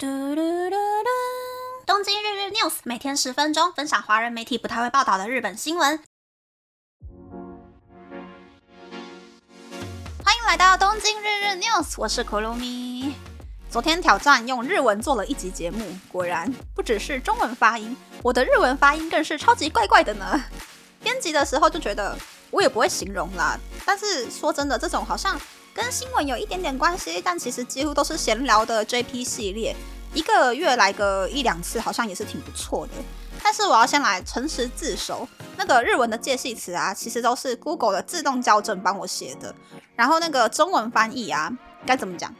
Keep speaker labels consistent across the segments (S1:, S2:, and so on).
S1: 嘟嘟嘟嘟！东京日日 news 每天十分钟，分享华人媒体不太会报道的日本新闻。欢迎来到东京日日 news，我是 Kurumi。昨天挑战用日文做了一集节目，果然不只是中文发音，我的日文发音更是超级怪怪的呢。编辑的时候就觉得我也不会形容啦，但是说真的，这种好像。跟新闻有一点点关系，但其实几乎都是闲聊的 JP 系列，一个月来个一两次，好像也是挺不错的。但是我要先来诚实自首，那个日文的介系词啊，其实都是 Google 的自动校正帮我写的。然后那个中文翻译啊，该怎么讲？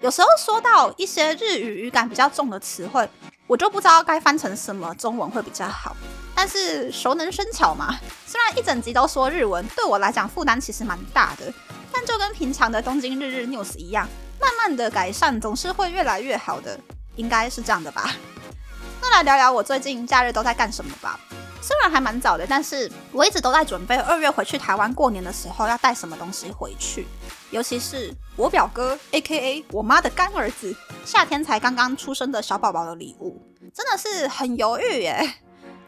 S1: 有时候说到一些日语语感比较重的词汇，我就不知道该翻成什么中文会比较好。但是熟能生巧嘛，虽然一整集都说日文，对我来讲负担其实蛮大的。但就跟平常的东京日日 news 一样，慢慢的改善总是会越来越好的，应该是这样的吧？那来聊聊我最近假日都在干什么吧。虽然还蛮早的，但是我一直都在准备二月回去台湾过年的时候要带什么东西回去，尤其是我表哥 A.K.A 我妈的干儿子，夏天才刚刚出生的小宝宝的礼物，真的是很犹豫耶。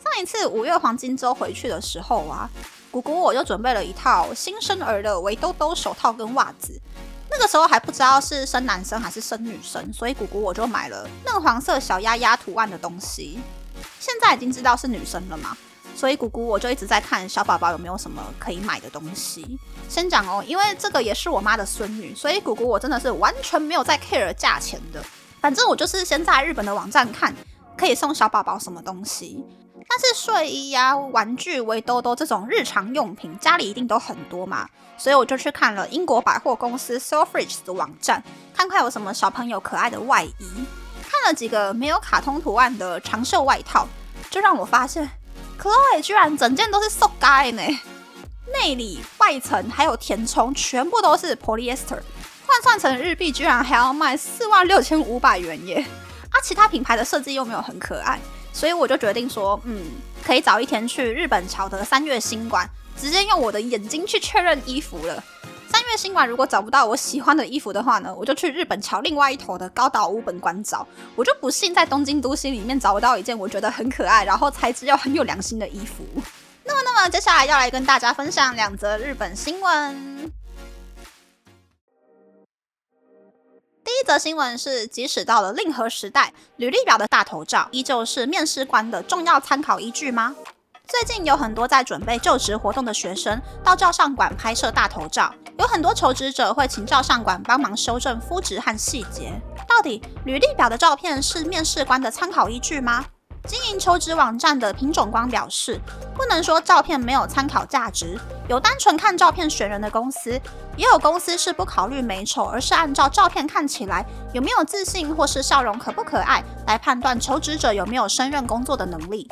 S1: 上一次五月黄金周回去的时候啊。姑姑，我就准备了一套新生儿的围兜兜、手套跟袜子。那个时候还不知道是生男生还是生女生，所以姑姑我就买了嫩黄色小鸭鸭图案的东西。现在已经知道是女生了嘛，所以姑姑我就一直在看小宝宝有没有什么可以买的东西。先讲哦，因为这个也是我妈的孙女，所以姑姑我真的是完全没有在 care 价钱的。反正我就是先在日本的网站看可以送小宝宝什么东西。但是睡衣呀、玩具、围兜兜这种日常用品，家里一定都很多嘛，所以我就去看了英国百货公司 Selfridge 的网站，看看有什么小朋友可爱的外衣。看了几个没有卡通图案的长袖外套，就让我发现，Chloe 居然整件都是 so gay 呢，内里、外层还有填充全部都是 polyester，换算成日币居然还要卖四万六千五百元耶！啊，其他品牌的设计又没有很可爱。所以我就决定说，嗯，可以早一天去日本桥的三月新馆，直接用我的眼睛去确认衣服了。三月新馆如果找不到我喜欢的衣服的话呢，我就去日本桥另外一头的高岛屋本馆找。我就不信在东京都心里面找不到一件我觉得很可爱，然后材质又很有良心的衣服。那么，那么接下来要来跟大家分享两则日本新闻。一则新闻是，即使到了令和时代，履历表的大头照依旧是面试官的重要参考依据吗？最近有很多在准备就职活动的学生到照相馆拍摄大头照，有很多求职者会请照相馆帮忙修正肤质和细节。到底履历表的照片是面试官的参考依据吗？经营求职网站的品种光表示，不能说照片没有参考价值。有单纯看照片选人的公司，也有公司是不考虑美丑，而是按照照片看起来有没有自信或是笑容可不可爱来判断求职者有没有胜任工作的能力。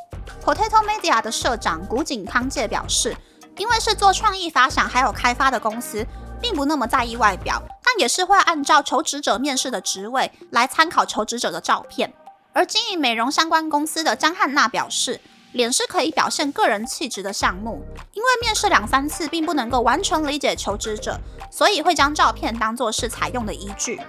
S1: Potato Media 的社长古井康介表示，因为是做创意发想还有开发的公司，并不那么在意外表，但也是会按照求职者面试的职位来参考求职者的照片。而经营美容相关公司的张汉娜表示，脸是可以表现个人气质的项目，因为面试两三次并不能够完全理解求职者，所以会将照片当作是采用的依据。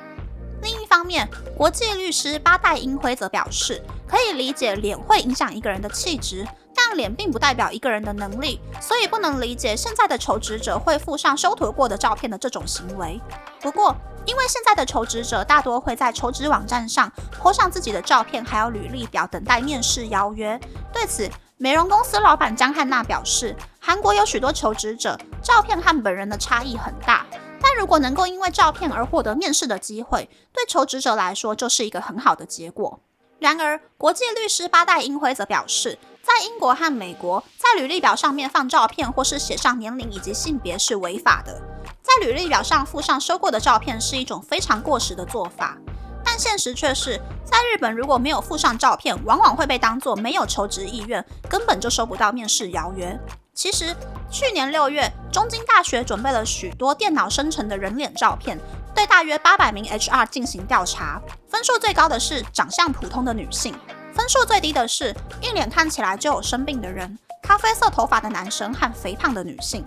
S1: 另一方面，国际律师八代英辉则表示，可以理解脸会影响一个人的气质，但脸并不代表一个人的能力，所以不能理解现在的求职者会附上修图过的照片的这种行为。不过，因为现在的求职者大多会在求职网站上泼上自己的照片，还有履历表，等待面试邀约。对此，美容公司老板江汉娜表示，韩国有许多求职者照片和本人的差异很大，但如果能够因为照片而获得面试的机会，对求职者来说就是一个很好的结果。然而，国际律师八代英辉则表示，在英国和美国，在履历表上面放照片或是写上年龄以及性别是违法的。在履历表上附上收过的照片是一种非常过时的做法，但现实却是在日本，如果没有附上照片，往往会被当作没有求职意愿，根本就收不到面试邀约。其实，去年六月，中京大学准备了许多电脑生成的人脸照片，对大约八百名 HR 进行调查，分数最高的是长相普通的女性，分数最低的是一脸看起来就有生病的人、咖啡色头发的男生和肥胖的女性。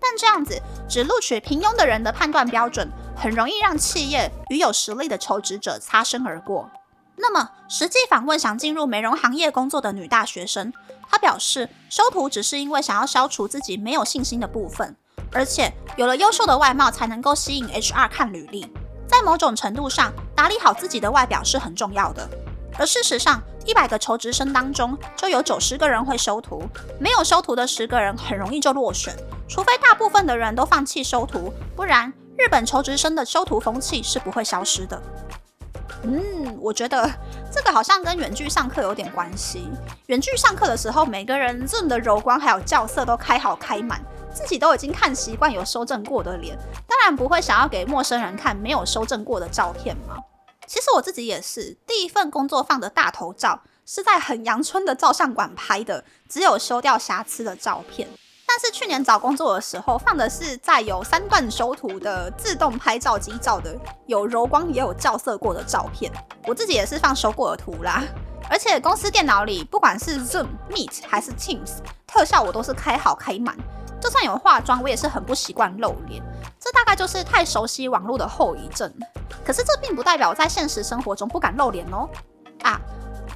S1: 但这样子只录取平庸的人的判断标准，很容易让企业与有实力的求职者擦身而过。那么，实际访问想进入美容行业工作的女大学生，她表示，修图只是因为想要消除自己没有信心的部分，而且有了优秀的外貌才能够吸引 HR 看履历。在某种程度上，打理好自己的外表是很重要的。而事实上，一百个求职生当中就有九十个人会修图，没有修图的十个人很容易就落选。除非大部分的人都放弃修图，不然日本求职生的修图风气是不会消失的。嗯，我觉得这个好像跟远距上课有点关系。远距上课的时候，每个人润的柔光还有校色都开好开满，自己都已经看习惯有修正过的脸，当然不会想要给陌生人看没有修正过的照片嘛。其实我自己也是，第一份工作放的大头照是在很阳春的照相馆拍的，只有修掉瑕疵的照片。但是去年找工作的时候放的是在有三段修图的自动拍照机照的，有柔光也有校色过的照片。我自己也是放修过的图啦。而且公司电脑里不管是 Zoom、Meet 还是 Teams，特效我都是开好开满。就算有化妆，我也是很不习惯露脸。这大概就是太熟悉网络的后遗症。可是这并不代表我在现实生活中不敢露脸哦。啊。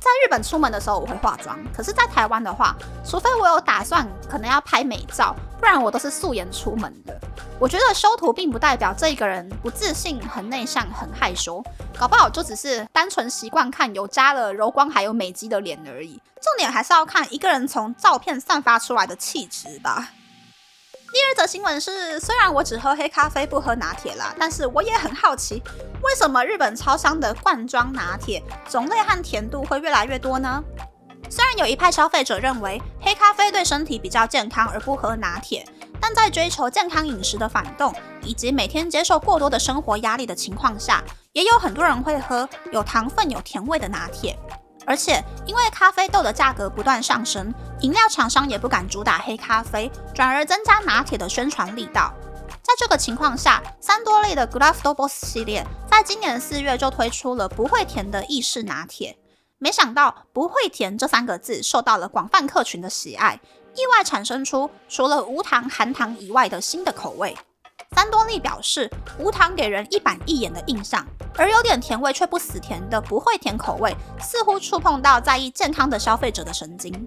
S1: 在日本出门的时候我会化妆，可是，在台湾的话，除非我有打算可能要拍美照，不然我都是素颜出门的。我觉得修图并不代表这个人不自信、很内向、很害羞，搞不好就只是单纯习惯看有加了柔光还有美肌的脸而已。重点还是要看一个人从照片散发出来的气质吧。第二则新闻是，虽然我只喝黑咖啡不喝拿铁啦，但是我也很好奇，为什么日本超商的罐装拿铁种类和甜度会越来越多呢？虽然有一派消费者认为黑咖啡对身体比较健康而不喝拿铁，但在追求健康饮食的反动以及每天接受过多的生活压力的情况下，也有很多人会喝有糖分、有甜味的拿铁。而且，因为咖啡豆的价格不断上升，饮料厂商也不敢主打黑咖啡，转而增加拿铁的宣传力道。在这个情况下，三多利的 g l a f d o b o s 系列在今年四月就推出了不会甜的意式拿铁。没想到，不会甜这三个字受到了广泛客群的喜爱，意外产生出除了无糖、含糖以外的新的口味。三多利表示，无糖给人一板一眼的印象，而有点甜味却不死甜的不会甜口味，似乎触碰到在意健康的消费者的神经。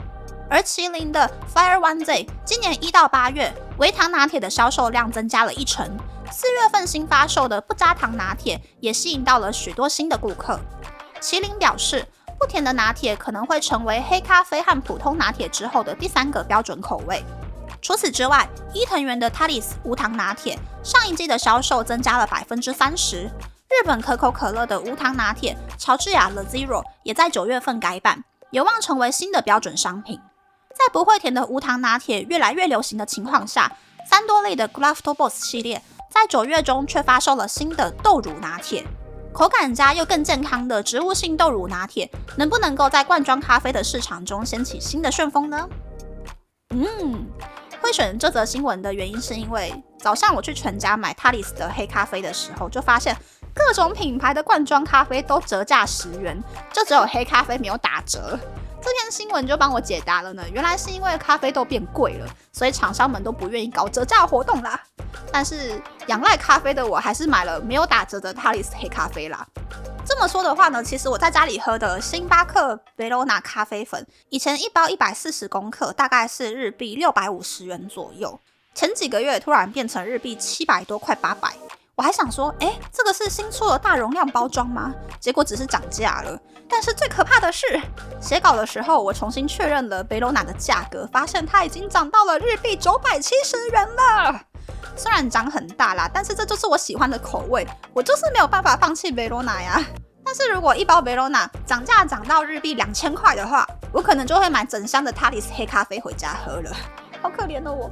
S1: 而麒麟的 Fire One Day 今年一到八月，微糖拿铁的销售量增加了一成。四月份新发售的不加糖拿铁也吸引到了许多新的顾客。麒麟表示，不甜的拿铁可能会成为黑咖啡和普通拿铁之后的第三个标准口味。除此之外，伊藤园的 Talis 无糖拿铁上一季的销售增加了百分之三十。日本可口可乐的无糖拿铁乔治亚 The Zero 也在九月份改版，有望成为新的标准商品。在不会甜的无糖拿铁越来越流行的情况下，三多利的 g l a f t o Boss 系列在九月中却发售了新的豆乳拿铁，口感佳又更健康的植物性豆乳拿铁，能不能够在罐装咖啡的市场中掀起新的旋风呢？嗯。选这则新闻的原因，是因为早上我去全家买 Talis 的黑咖啡的时候，就发现各种品牌的罐装咖啡都折价十元，就只有黑咖啡没有打折。这篇新闻就帮我解答了呢，原来是因为咖啡豆变贵了，所以厂商们都不愿意搞折价活动啦。但是仰赖咖啡的我，还是买了没有打折的 Talis 黑咖啡啦。这么说的话呢，其实我在家里喝的星巴克贝罗娜咖啡粉，以前一包一百四十公克，大概是日币六百五十元左右。前几个月突然变成日币七百多，快八百。我还想说，哎，这个是新出的大容量包装吗？结果只是涨价了。但是最可怕的是，写稿的时候我重新确认了贝罗娜的价格，发现它已经涨到了日币九百七十元了。虽然涨很大啦，但是这就是我喜欢的口味，我就是没有办法放弃维罗娜呀。但是如果一包维罗娜涨价涨到日币两千块的话，我可能就会买整箱的 talis 黑咖啡回家喝了。好可怜的我。